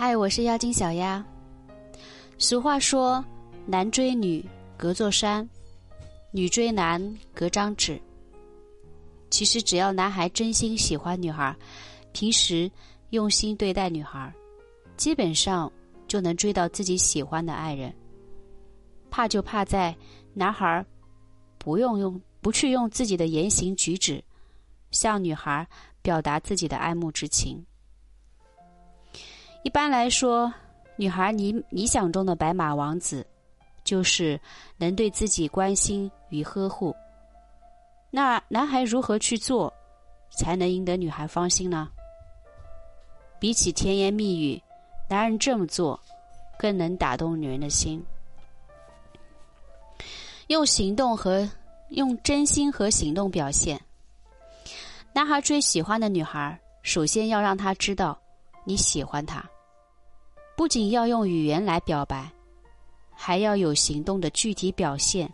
嗨，我是妖精小丫。俗话说：“男追女隔座山，女追男隔张纸。”其实，只要男孩真心喜欢女孩，平时用心对待女孩，基本上就能追到自己喜欢的爱人。怕就怕在男孩不用用不去用自己的言行举止向女孩表达自己的爱慕之情。一般来说，女孩你理想中的白马王子，就是能对自己关心与呵护。那男孩如何去做，才能赢得女孩芳心呢？比起甜言蜜语，男人这么做，更能打动女人的心。用行动和用真心和行动表现。男孩追喜欢的女孩，首先要让她知道。你喜欢他，不仅要用语言来表白，还要有行动的具体表现。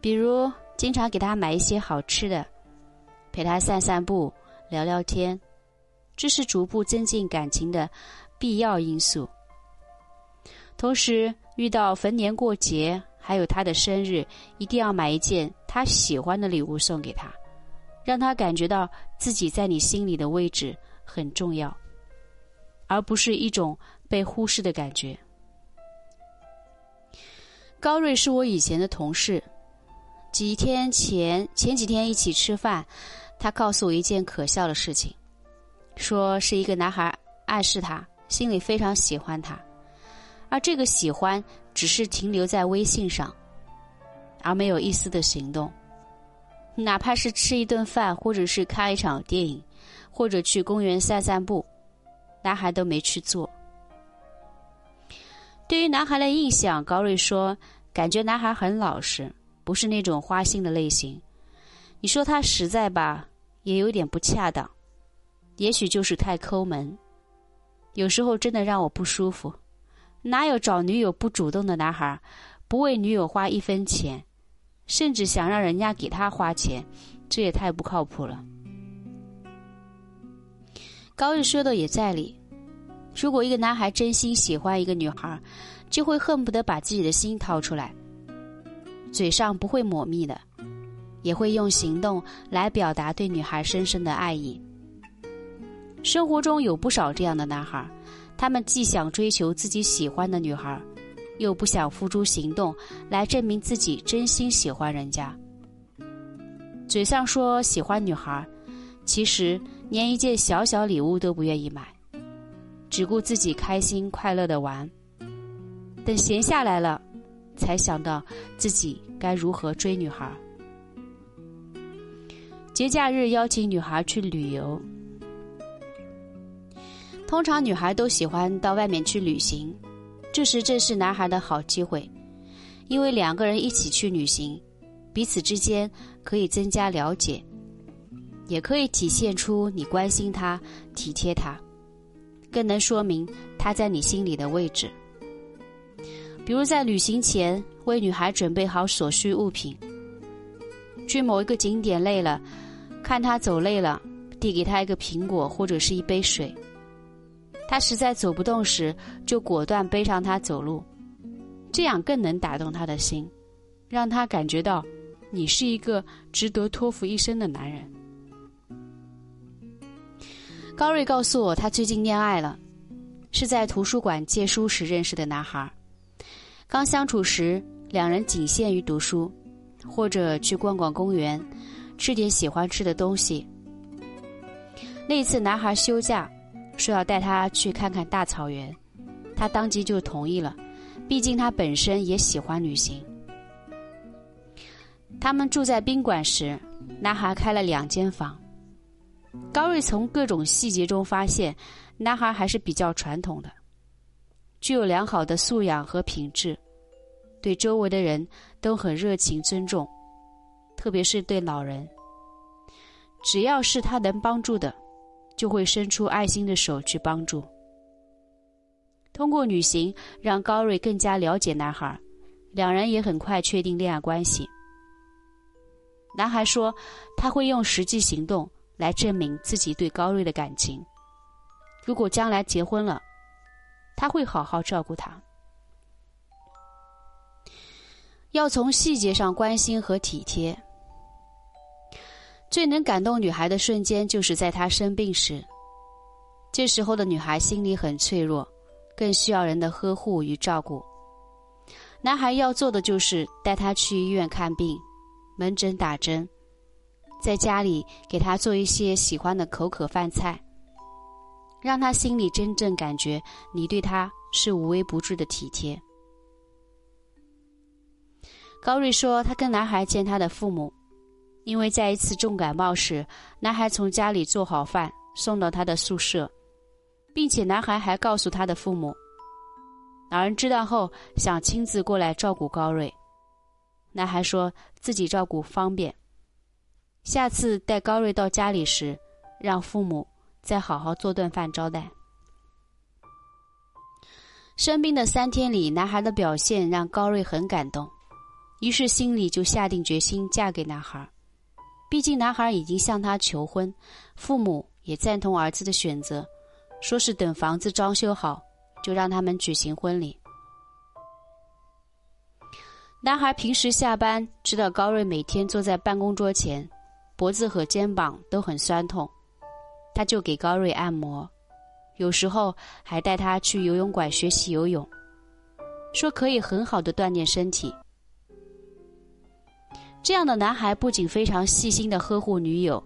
比如，经常给他买一些好吃的，陪他散散步、聊聊天，这是逐步增进感情的必要因素。同时，遇到逢年过节，还有他的生日，一定要买一件他喜欢的礼物送给他，让他感觉到自己在你心里的位置很重要。而不是一种被忽视的感觉。高瑞是我以前的同事，几天前前几天一起吃饭，他告诉我一件可笑的事情，说是一个男孩暗示他心里非常喜欢他，而这个喜欢只是停留在微信上，而没有一丝的行动，哪怕是吃一顿饭，或者是看一场电影，或者去公园散散步。男孩都没去做。对于男孩的印象，高瑞说：“感觉男孩很老实，不是那种花心的类型。你说他实在吧，也有点不恰当，也许就是太抠门。有时候真的让我不舒服。哪有找女友不主动的男孩，不为女友花一分钱，甚至想让人家给他花钱，这也太不靠谱了。”高瑞说的也在理。如果一个男孩真心喜欢一个女孩，就会恨不得把自己的心掏出来，嘴上不会抹蜜的，也会用行动来表达对女孩深深的爱意。生活中有不少这样的男孩，他们既想追求自己喜欢的女孩，又不想付诸行动来证明自己真心喜欢人家。嘴上说喜欢女孩，其实。连一件小小礼物都不愿意买，只顾自己开心快乐的玩。等闲下来了，才想到自己该如何追女孩。节假日邀请女孩去旅游，通常女孩都喜欢到外面去旅行，这时正是男孩的好机会，因为两个人一起去旅行，彼此之间可以增加了解。也可以体现出你关心他、体贴他，更能说明他在你心里的位置。比如在旅行前为女孩准备好所需物品，去某一个景点累了，看她走累了，递给她一个苹果或者是一杯水。她实在走不动时，就果断背上她走路，这样更能打动她的心，让她感觉到你是一个值得托付一生的男人。高瑞告诉我，他最近恋爱了，是在图书馆借书时认识的男孩。刚相处时，两人仅限于读书，或者去逛逛公园，吃点喜欢吃的东西。那次男孩休假，说要带他去看看大草原，他当即就同意了，毕竟他本身也喜欢旅行。他们住在宾馆时，男孩开了两间房。高瑞从各种细节中发现，男孩还是比较传统的，具有良好的素养和品质，对周围的人都很热情尊重，特别是对老人。只要是他能帮助的，就会伸出爱心的手去帮助。通过旅行，让高瑞更加了解男孩，两人也很快确定恋爱关系。男孩说，他会用实际行动。来证明自己对高瑞的感情。如果将来结婚了，他会好好照顾她。要从细节上关心和体贴。最能感动女孩的瞬间，就是在她生病时。这时候的女孩心里很脆弱，更需要人的呵护与照顾。男孩要做的就是带她去医院看病，门诊打针，在家里给他做一些喜欢的口渴饭菜，让他心里真正感觉你对他是无微不至的体贴。高瑞说，他跟男孩见他的父母，因为在一次重感冒时，男孩从家里做好饭送到他的宿舍，并且男孩还告诉他的父母，老人知道后想亲自过来照顾高瑞。男孩说自己照顾方便，下次带高瑞到家里时，让父母再好好做顿饭招待。生病的三天里，男孩的表现让高瑞很感动。于是心里就下定决心嫁给男孩，毕竟男孩已经向她求婚，父母也赞同儿子的选择，说是等房子装修好就让他们举行婚礼。男孩平时下班知道高瑞每天坐在办公桌前，脖子和肩膀都很酸痛，他就给高瑞按摩，有时候还带他去游泳馆学习游泳，说可以很好的锻炼身体。这样的男孩不仅非常细心的呵护女友，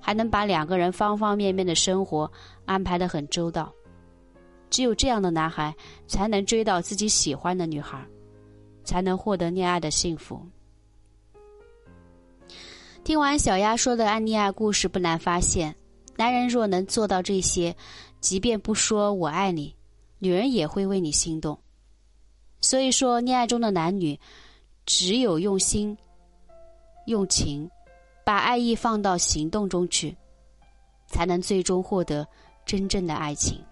还能把两个人方方面面的生活安排的很周到。只有这样的男孩，才能追到自己喜欢的女孩，才能获得恋爱的幸福。听完小丫说的暗恋爱故事，不难发现，男人若能做到这些，即便不说我爱你，女人也会为你心动。所以说，恋爱中的男女，只有用心。用情，把爱意放到行动中去，才能最终获得真正的爱情。